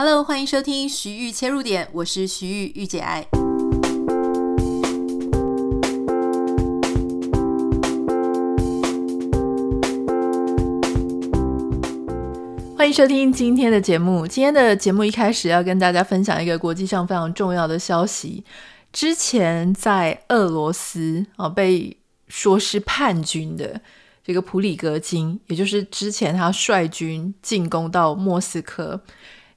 Hello，欢迎收听徐玉切入点，我是徐玉玉姐爱。欢迎收听今天的节目。今天的节目一开始要跟大家分享一个国际上非常重要的消息。之前在俄罗斯啊被说是叛军的这个普里格金，也就是之前他率军进攻到莫斯科。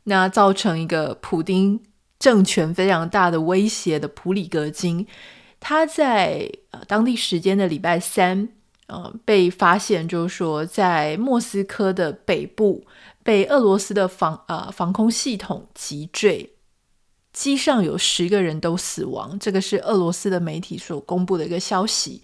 那造成一个普丁政权非常大的威胁的普里格金，他在呃当地时间的礼拜三，呃被发现，就是说在莫斯科的北部被俄罗斯的防呃防空系统击坠，机上有十个人都死亡，这个是俄罗斯的媒体所公布的一个消息。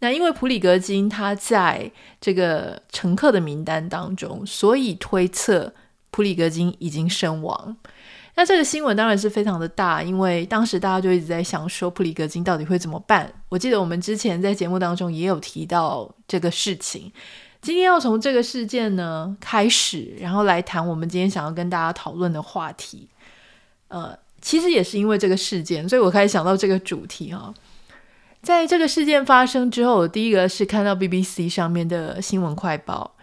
那因为普里格金他在这个乘客的名单当中，所以推测。普里格金已经身亡，那这个新闻当然是非常的大，因为当时大家就一直在想说普里格金到底会怎么办。我记得我们之前在节目当中也有提到这个事情。今天要从这个事件呢开始，然后来谈我们今天想要跟大家讨论的话题。呃，其实也是因为这个事件，所以我开始想到这个主题哈。在这个事件发生之后，我第一个是看到 BBC 上面的新闻快报。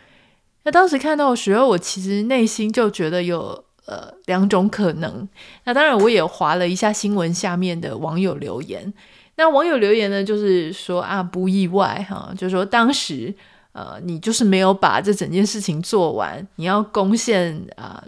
那当时看到的时候，我其实内心就觉得有呃两种可能。那当然，我也滑了一下新闻下面的网友留言。那网友留言呢，就是说啊，不意外哈，就是说当时呃，你就是没有把这整件事情做完，你要攻陷啊。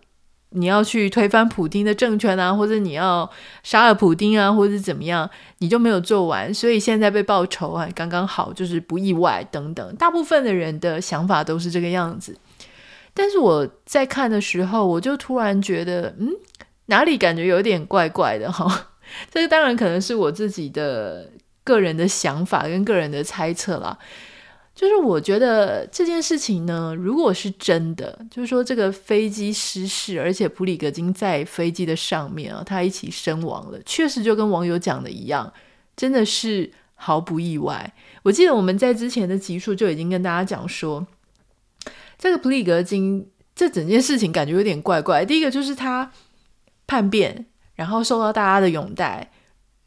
你要去推翻普丁的政权啊，或者你要杀了普丁啊，或者怎么样，你就没有做完，所以现在被报仇啊，刚刚好，就是不意外等等。大部分的人的想法都是这个样子，但是我在看的时候，我就突然觉得，嗯，哪里感觉有点怪怪的哈。这个当然可能是我自己的个人的想法跟个人的猜测啦。就是我觉得这件事情呢，如果是真的，就是说这个飞机失事，而且普里格金在飞机的上面啊，他一起身亡了，确实就跟网友讲的一样，真的是毫不意外。我记得我们在之前的集数就已经跟大家讲说，这个普里格金这整件事情感觉有点怪怪。第一个就是他叛变，然后受到大家的拥戴，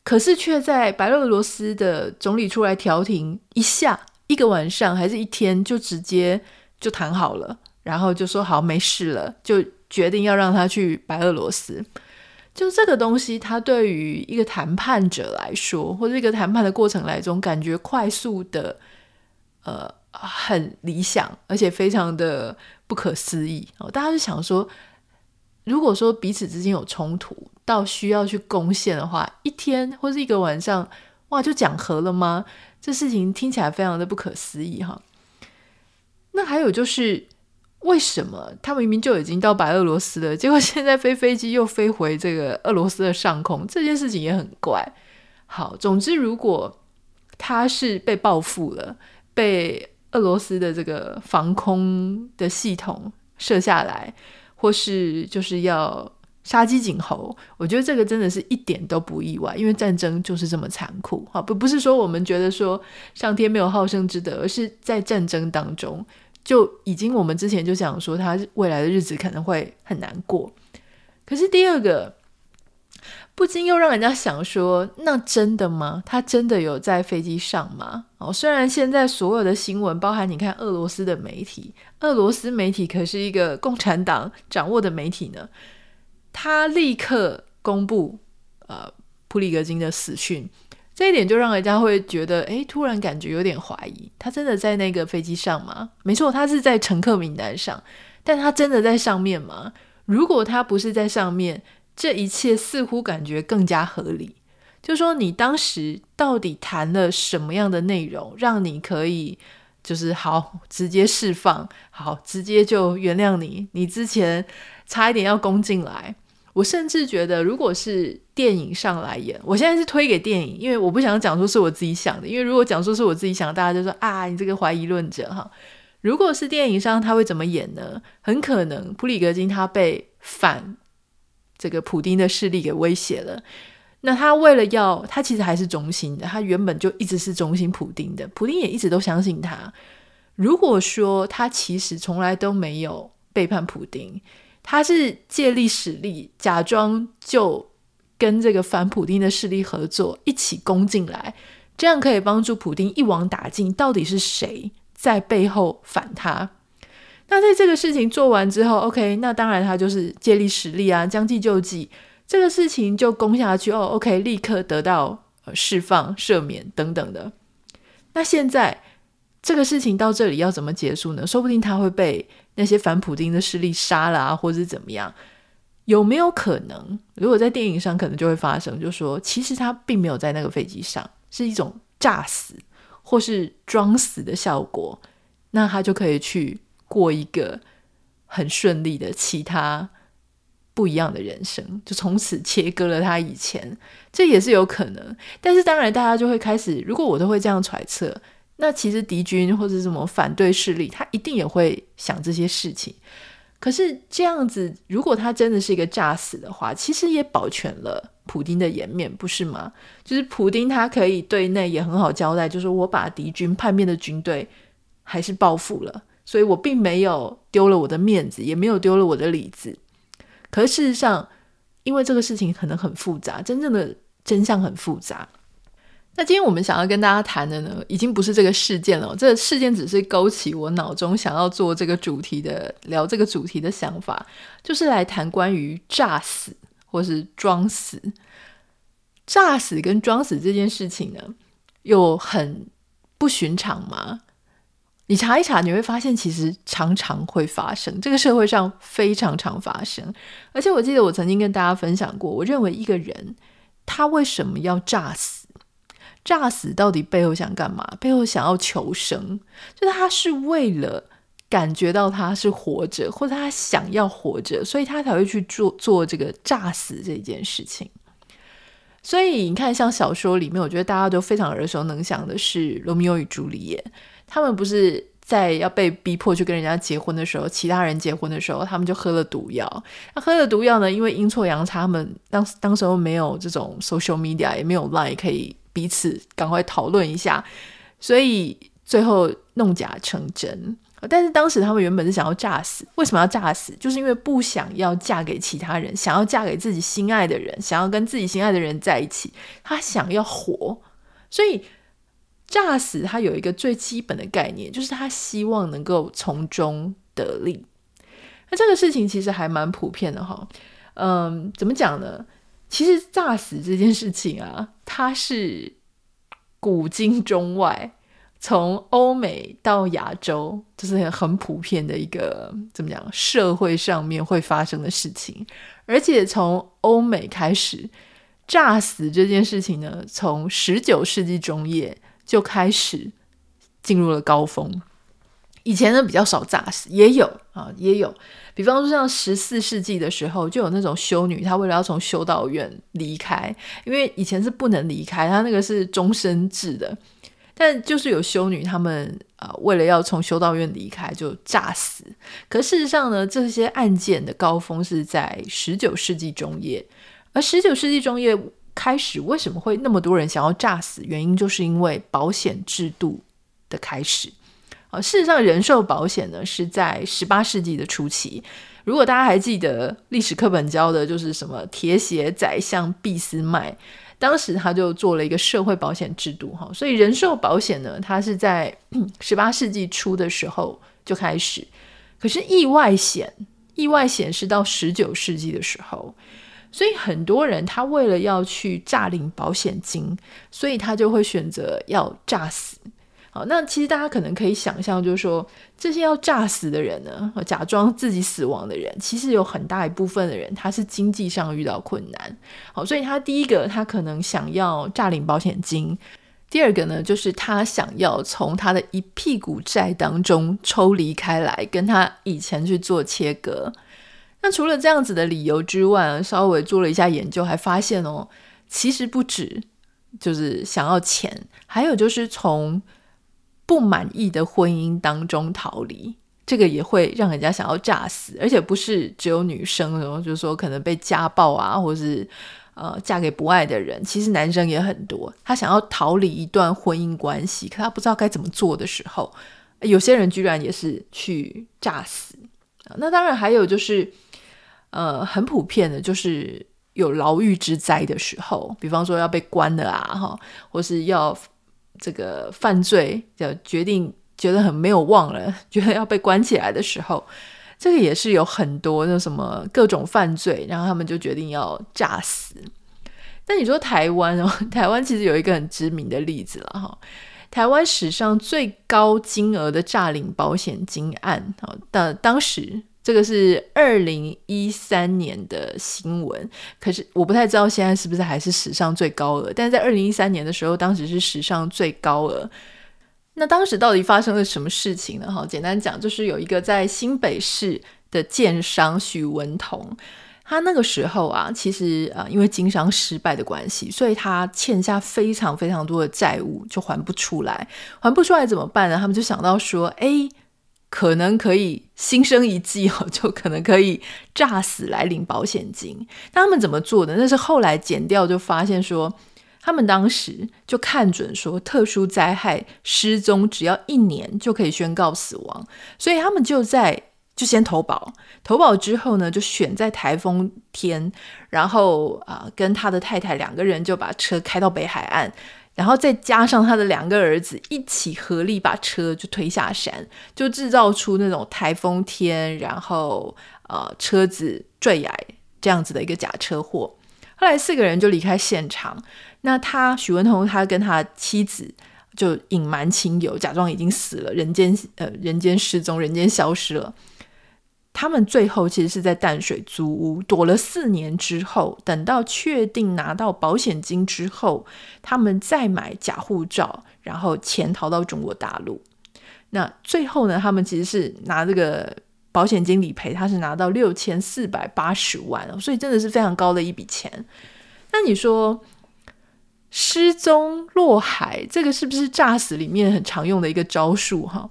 可是却在白俄罗斯的总理出来调停一下。一个晚上还是一天，就直接就谈好了，然后就说好没事了，就决定要让他去白俄罗斯。就这个东西，他对于一个谈判者来说，或者一个谈判的过程来中，感觉快速的，呃，很理想，而且非常的不可思议。哦，大家就想说，如果说彼此之间有冲突，到需要去攻陷的话，一天或是一个晚上，哇，就讲和了吗？这事情听起来非常的不可思议哈。那还有就是，为什么他明明就已经到白俄罗斯了，结果现在飞飞机又飞回这个俄罗斯的上空？这件事情也很怪。好，总之，如果他是被报复了，被俄罗斯的这个防空的系统射下来，或是就是要。杀鸡儆猴，我觉得这个真的是一点都不意外，因为战争就是这么残酷。好，不不是说我们觉得说上天没有好生之德，而是在战争当中就已经我们之前就想说他未来的日子可能会很难过。可是第二个不禁又让人家想说，那真的吗？他真的有在飞机上吗？哦，虽然现在所有的新闻，包含你看俄罗斯的媒体，俄罗斯媒体可是一个共产党掌握的媒体呢。他立刻公布，呃，普里格金的死讯，这一点就让人家会觉得，诶，突然感觉有点怀疑，他真的在那个飞机上吗？没错，他是在乘客名单上，但他真的在上面吗？如果他不是在上面，这一切似乎感觉更加合理。就说你当时到底谈了什么样的内容，让你可以就是好直接释放，好直接就原谅你，你之前差一点要攻进来。我甚至觉得，如果是电影上来演，我现在是推给电影，因为我不想讲说是我自己想的，因为如果讲说是我自己想，大家就说啊，你这个怀疑论者哈。如果是电影上，他会怎么演呢？很可能普里格金他被反这个普丁的势力给威胁了，那他为了要，他其实还是忠心的，他原本就一直是忠心普丁的，普丁也一直都相信他。如果说他其实从来都没有背叛普丁。他是借力使力，假装就跟这个反普丁的势力合作，一起攻进来，这样可以帮助普丁一网打尽。到底是谁在背后反他？那在这个事情做完之后，OK，那当然他就是借力使力啊，将计就计，这个事情就攻下去哦，OK，立刻得到释放、赦免等等的。那现在这个事情到这里要怎么结束呢？说不定他会被那些反普丁的势力杀了啊，或者是怎么样？有没有可能？如果在电影上可能就会发生，就说其实他并没有在那个飞机上，是一种诈死或是装死的效果，那他就可以去。过一个很顺利的其他不一样的人生，就从此切割了他以前，这也是有可能。但是当然，大家就会开始，如果我都会这样揣测，那其实敌军或者什么反对势力，他一定也会想这些事情。可是这样子，如果他真的是一个诈死的话，其实也保全了普丁的颜面，不是吗？就是普丁他可以对内也很好交代，就是我把敌军叛变的军队还是报复了。所以我并没有丢了我的面子，也没有丢了我的里子。可是事实上，因为这个事情可能很复杂，真正的真相很复杂。那今天我们想要跟大家谈的呢，已经不是这个事件了。这个事件只是勾起我脑中想要做这个主题的、聊这个主题的想法，就是来谈关于诈死或是装死。诈死跟装死这件事情呢，有很不寻常吗？你查一查，你会发现其实常常会发生，这个社会上非常常发生。而且我记得我曾经跟大家分享过，我认为一个人他为什么要诈死？诈死到底背后想干嘛？背后想要求生，就是他是为了感觉到他是活着，或者他想要活着，所以他才会去做做这个诈死这件事情。所以你看，像小说里面，我觉得大家都非常耳熟能详的是《罗密欧与朱丽叶》。他们不是在要被逼迫去跟人家结婚的时候，其他人结婚的时候，他们就喝了毒药。那喝了毒药呢？因为阴错阳差，他们当当时候没有这种 social media，也没有 line 可以彼此赶快讨论一下，所以最后弄假成真。但是当时他们原本是想要诈死，为什么要诈死？就是因为不想要嫁给其他人，想要嫁给自己心爱的人，想要跟自己心爱的人在一起。他想要活，所以。诈死，他有一个最基本的概念，就是他希望能够从中得利。那这个事情其实还蛮普遍的哈。嗯，怎么讲呢？其实诈死这件事情啊，它是古今中外，从欧美到亚洲，就是很普遍的一个怎么讲？社会上面会发生的事情。而且从欧美开始，诈死这件事情呢，从十九世纪中叶。就开始进入了高峰。以前呢，比较少诈死，也有啊，也有。比方说像十四世纪的时候，就有那种修女，她为了要从修道院离开，因为以前是不能离开，她那个是终身制的。但就是有修女，她们啊、呃，为了要从修道院离开，就诈死。可事实上呢，这些案件的高峰是在十九世纪中叶，而十九世纪中叶。开始为什么会那么多人想要诈死？原因就是因为保险制度的开始。啊，事实上，人寿保险呢是在十八世纪的初期。如果大家还记得历史课本教的，就是什么铁血宰相俾斯麦，当时他就做了一个社会保险制度。哈，所以人寿保险呢，它是在 十八世纪初的时候就开始。可是意外险，意外险是到十九世纪的时候。所以很多人他为了要去诈领保险金，所以他就会选择要诈死。好，那其实大家可能可以想象，就是说这些要诈死的人呢，假装自己死亡的人，其实有很大一部分的人他是经济上遇到困难。好，所以他第一个他可能想要诈领保险金，第二个呢就是他想要从他的一屁股债当中抽离开来，跟他以前去做切割。那除了这样子的理由之外，稍微做了一下研究，还发现哦，其实不止就是想要钱，还有就是从不满意的婚姻当中逃离，这个也会让人家想要诈死，而且不是只有女生，然后就是说可能被家暴啊，或是呃嫁给不爱的人，其实男生也很多，他想要逃离一段婚姻关系，可他不知道该怎么做的时候，有些人居然也是去诈死。那当然还有就是。呃，很普遍的，就是有牢狱之灾的时候，比方说要被关了啊，哈，或是要这个犯罪，就决定觉得很没有望了，觉得要被关起来的时候，这个也是有很多那什么各种犯罪，然后他们就决定要诈死。那你说台湾哦，台湾其实有一个很知名的例子了哈。台湾史上最高金额的诈领保险金案，好，当当时这个是二零一三年的新闻，可是我不太知道现在是不是还是史上最高额，但是在二零一三年的时候，当时是史上最高额。那当时到底发生了什么事情呢？哈，简单讲，就是有一个在新北市的建商许文彤。他那个时候啊，其实啊，因为经商失败的关系，所以他欠下非常非常多的债务，就还不出来。还不出来怎么办呢？他们就想到说，哎，可能可以心生一计哦，就可能可以诈死来领保险金。那他们怎么做的？那是后来剪掉就发现说，他们当时就看准说，特殊灾害失踪只要一年就可以宣告死亡，所以他们就在。就先投保，投保之后呢，就选在台风天，然后啊、跟他的太太两个人就把车开到北海岸，然后再加上他的两个儿子一起合力把车就推下山，就制造出那种台风天，然后呃车子坠崖这样子的一个假车祸。后来四个人就离开现场，那他许文通他跟他妻子就隐瞒亲友，假装已经死了，人间呃人间失踪，人间消失了。他们最后其实是在淡水租屋躲了四年之后，等到确定拿到保险金之后，他们再买假护照，然后潜逃到中国大陆。那最后呢，他们其实是拿这个保险金理赔，他是拿到六千四百八十万，所以真的是非常高的一笔钱。那你说失踪落海，这个是不是诈死里面很常用的一个招数？哈，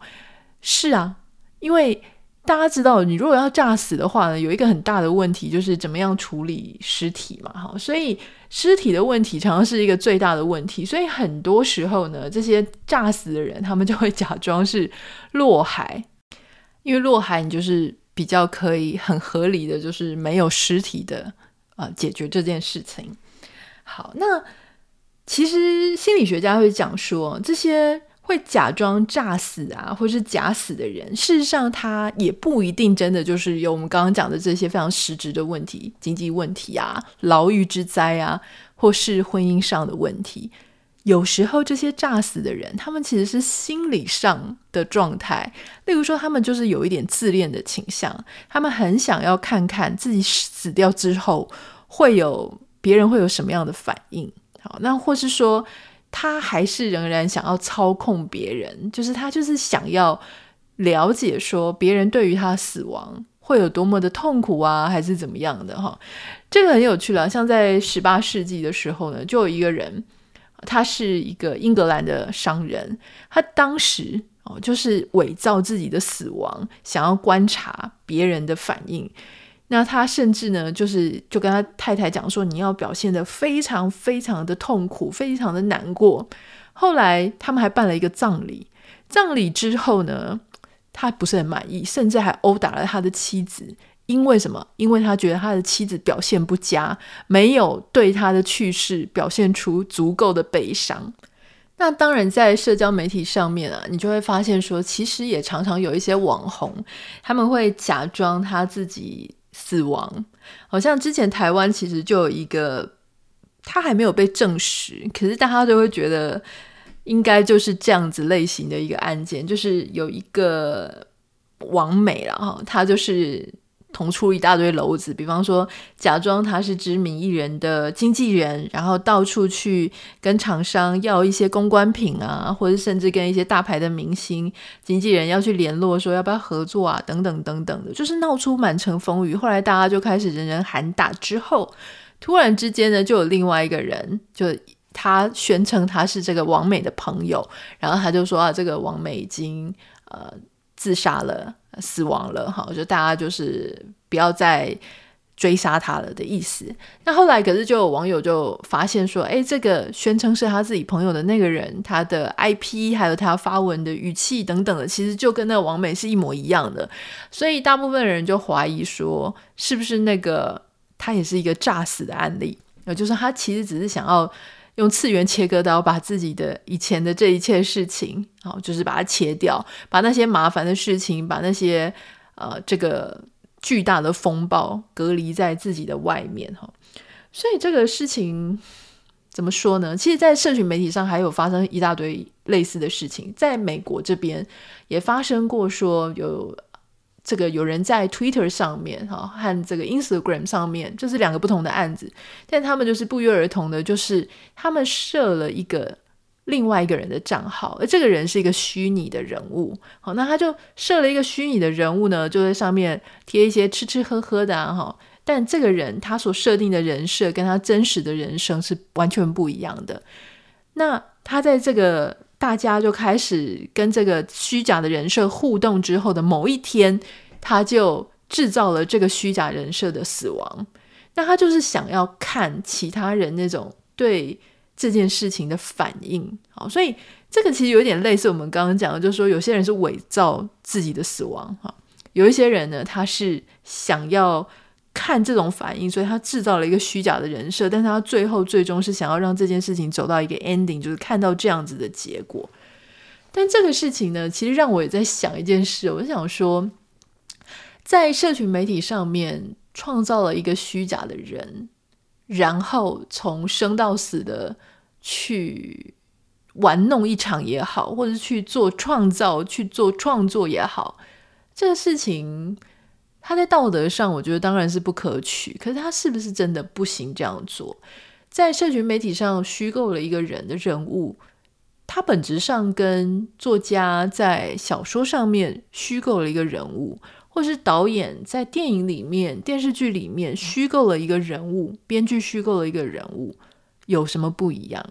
是啊，因为。大家知道，你如果要诈死的话呢，有一个很大的问题就是怎么样处理尸体嘛，哈，所以尸体的问题常常是一个最大的问题，所以很多时候呢，这些诈死的人他们就会假装是落海，因为落海你就是比较可以很合理的就是没有尸体的啊、呃、解决这件事情。好，那其实心理学家会讲说这些。会假装诈死啊，或是假死的人，事实上他也不一定真的就是有我们刚刚讲的这些非常实质的问题，经济问题啊、牢狱之灾啊，或是婚姻上的问题。有时候这些诈死的人，他们其实是心理上的状态，例如说他们就是有一点自恋的倾向，他们很想要看看自己死掉之后会有别人会有什么样的反应。好，那或是说。他还是仍然想要操控别人，就是他就是想要了解说别人对于他死亡会有多么的痛苦啊，还是怎么样的哈？这个很有趣了。像在十八世纪的时候呢，就有一个人，他是一个英格兰的商人，他当时哦就是伪造自己的死亡，想要观察别人的反应。那他甚至呢，就是就跟他太太讲说，你要表现得非常非常的痛苦，非常的难过。后来他们还办了一个葬礼，葬礼之后呢，他不是很满意，甚至还殴打了他的妻子。因为什么？因为他觉得他的妻子表现不佳，没有对他的去世表现出足够的悲伤。那当然，在社交媒体上面啊，你就会发现说，其实也常常有一些网红，他们会假装他自己。死亡，好像之前台湾其实就有一个，他还没有被证实，可是大家都会觉得应该就是这样子类型的一个案件，就是有一个王美了哈，他就是。捅出一大堆篓子，比方说假装他是知名艺人的经纪人，然后到处去跟厂商要一些公关品啊，或者甚至跟一些大牌的明星经纪人要去联络，说要不要合作啊，等等等等的，就是闹出满城风雨。后来大家就开始人人喊打，之后突然之间呢，就有另外一个人，就他宣称他是这个王美的朋友，然后他就说啊，这个王美已经呃自杀了。死亡了哈，就大家就是不要再追杀他了的意思。那后来可是就有网友就发现说，哎，这个宣称是他自己朋友的那个人，他的 IP 还有他发文的语气等等的，其实就跟那个王美是一模一样的。所以大部分人就怀疑说，是不是那个他也是一个诈死的案例？呃，就是他其实只是想要用次元切割刀把自己的以前的这一切事情，好，就是把它切掉，把那些麻烦的事情，把那些呃这个。巨大的风暴隔离在自己的外面哈，所以这个事情怎么说呢？其实，在社群媒体上还有发生一大堆类似的事情，在美国这边也发生过，说有这个有人在 Twitter 上面哈和这个 Instagram 上面，就是两个不同的案子，但他们就是不约而同的，就是他们设了一个。另外一个人的账号，而这个人是一个虚拟的人物。好，那他就设了一个虚拟的人物呢，就在上面贴一些吃吃喝喝的啊。哈，但这个人他所设定的人设跟他真实的人生是完全不一样的。那他在这个大家就开始跟这个虚假的人设互动之后的某一天，他就制造了这个虚假人设的死亡。那他就是想要看其他人那种对。这件事情的反应，好，所以这个其实有点类似我们刚刚讲的，就是说有些人是伪造自己的死亡，哈，有一些人呢，他是想要看这种反应，所以他制造了一个虚假的人设，但是他最后最终是想要让这件事情走到一个 ending，就是看到这样子的结果。但这个事情呢，其实让我也在想一件事，我就想说，在社群媒体上面创造了一个虚假的人。然后从生到死的去玩弄一场也好，或者去做创造、去做创作也好，这个事情，他在道德上，我觉得当然是不可取。可是他是不是真的不行这样做？在社群媒体上虚构了一个人的人物，他本质上跟作家在小说上面虚构了一个人物。或是导演在电影里面、电视剧里面虚构了一个人物，编剧虚构了一个人物，有什么不一样？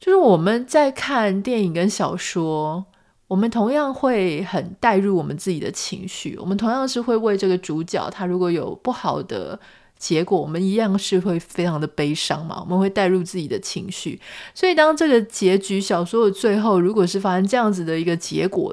就是我们在看电影跟小说，我们同样会很带入我们自己的情绪，我们同样是会为这个主角他如果有不好的结果，我们一样是会非常的悲伤嘛，我们会带入自己的情绪。所以当这个结局小说的最后，如果是发生这样子的一个结果，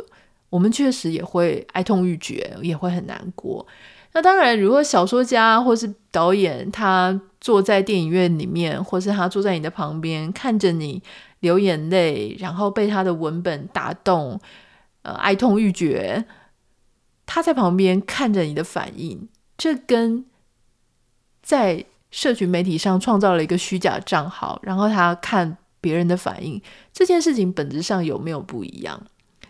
我们确实也会哀痛欲绝，也会很难过。那当然，如果小说家或是导演，他坐在电影院里面，或是他坐在你的旁边，看着你流眼泪，然后被他的文本打动，呃，哀痛欲绝，他在旁边看着你的反应，这跟在社群媒体上创造了一个虚假账号，然后他看别人的反应，这件事情本质上有没有不一样？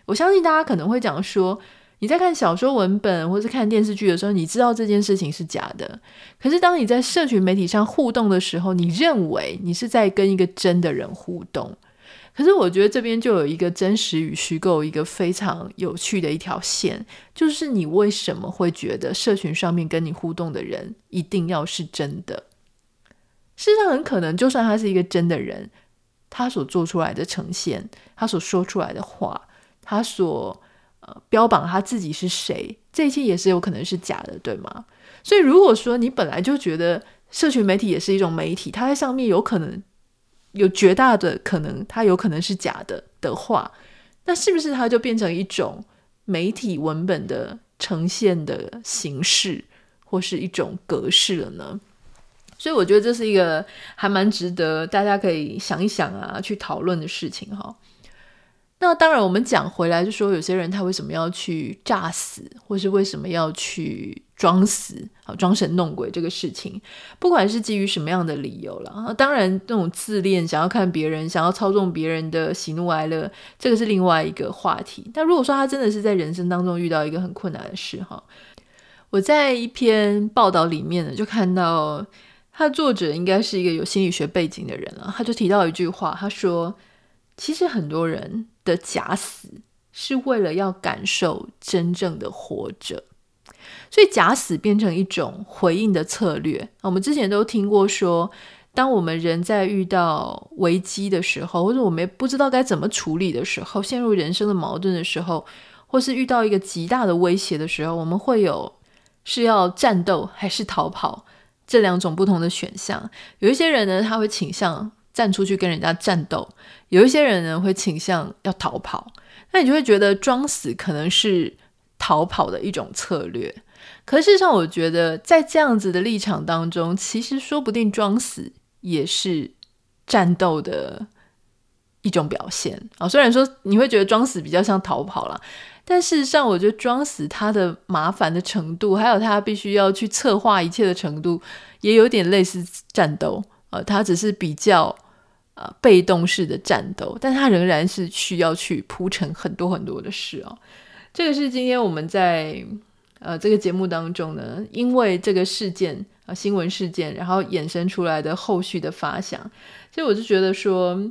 我相信大家可能会讲说，你在看小说文本或是看电视剧的时候，你知道这件事情是假的。可是当你在社群媒体上互动的时候，你认为你是在跟一个真的人互动。可是我觉得这边就有一个真实与虚构一个非常有趣的一条线，就是你为什么会觉得社群上面跟你互动的人一定要是真的？事实上，很可能就算他是一个真的人，他所做出来的呈现，他所说出来的话。他所标榜他自己是谁，这一切也是有可能是假的，对吗？所以如果说你本来就觉得社群媒体也是一种媒体，它在上面有可能有绝大的可能，它有可能是假的的话，那是不是它就变成一种媒体文本的呈现的形式，或是一种格式了呢？所以我觉得这是一个还蛮值得大家可以想一想啊，去讨论的事情哈。那当然，我们讲回来就说，有些人他为什么要去诈死，或是为什么要去装死啊，装神弄鬼这个事情，不管是基于什么样的理由了，当然，那种自恋、想要看别人、想要操纵别人的喜怒哀乐，这个是另外一个话题。但如果说他真的是在人生当中遇到一个很困难的事哈，我在一篇报道里面呢，就看到他作者应该是一个有心理学背景的人了，他就提到一句话，他说。其实很多人的假死是为了要感受真正的活着，所以假死变成一种回应的策略。我们之前都听过说，当我们人在遇到危机的时候，或者我们不知道该怎么处理的时候，陷入人生的矛盾的时候，或是遇到一个极大的威胁的时候，我们会有是要战斗还是逃跑这两种不同的选项。有一些人呢，他会倾向站出去跟人家战斗；有一些人呢，会倾向要逃跑。那你就会觉得装死可能是逃跑的一种策略。可事实上，我觉得在这样子的立场当中，其实说不定装死也是战斗的一种表现啊。虽然说你会觉得装死比较像逃跑啦，但事实上，我觉得装死它的麻烦的程度，还有它必须要去策划一切的程度，也有点类似战斗呃，他只是比较呃被动式的战斗，但他仍然是需要去铺陈很多很多的事哦。这个是今天我们在。呃，这个节目当中呢，因为这个事件啊、呃，新闻事件，然后衍生出来的后续的发想，所以我就觉得说，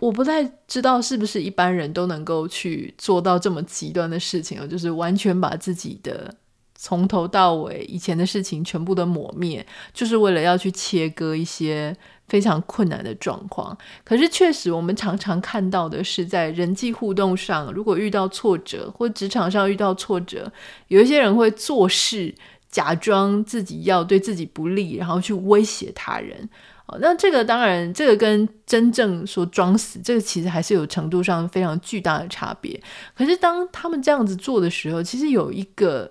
我不太知道是不是一般人都能够去做到这么极端的事情，就是完全把自己的从头到尾以前的事情全部都抹灭，就是为了要去切割一些。非常困难的状况，可是确实，我们常常看到的是，在人际互动上，如果遇到挫折，或职场上遇到挫折，有一些人会做事，假装自己要对自己不利，然后去威胁他人。哦，那这个当然，这个跟真正说装死，这个其实还是有程度上非常巨大的差别。可是当他们这样子做的时候，其实有一个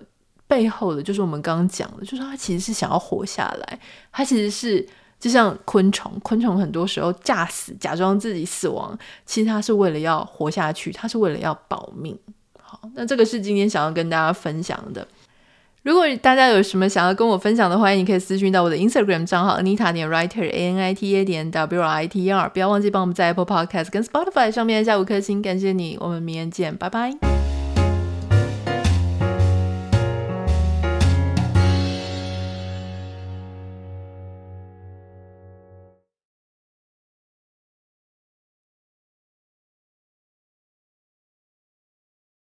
背后的，就是我们刚刚讲的，就是他其实是想要活下来，他其实是。就像昆虫，昆虫很多时候诈死，假装自己死亡，其实它是为了要活下去，它是为了要保命。好，那这个是今天想要跟大家分享的。如果大家有什么想要跟我分享的话，你可以私信到我的 Instagram 账号 Anita 点 Writer A N I T A 点 W R I T E R，不要忘记帮我们在 Apple Podcast 跟 Spotify 上面下五颗星，感谢你，我们明天见，拜拜。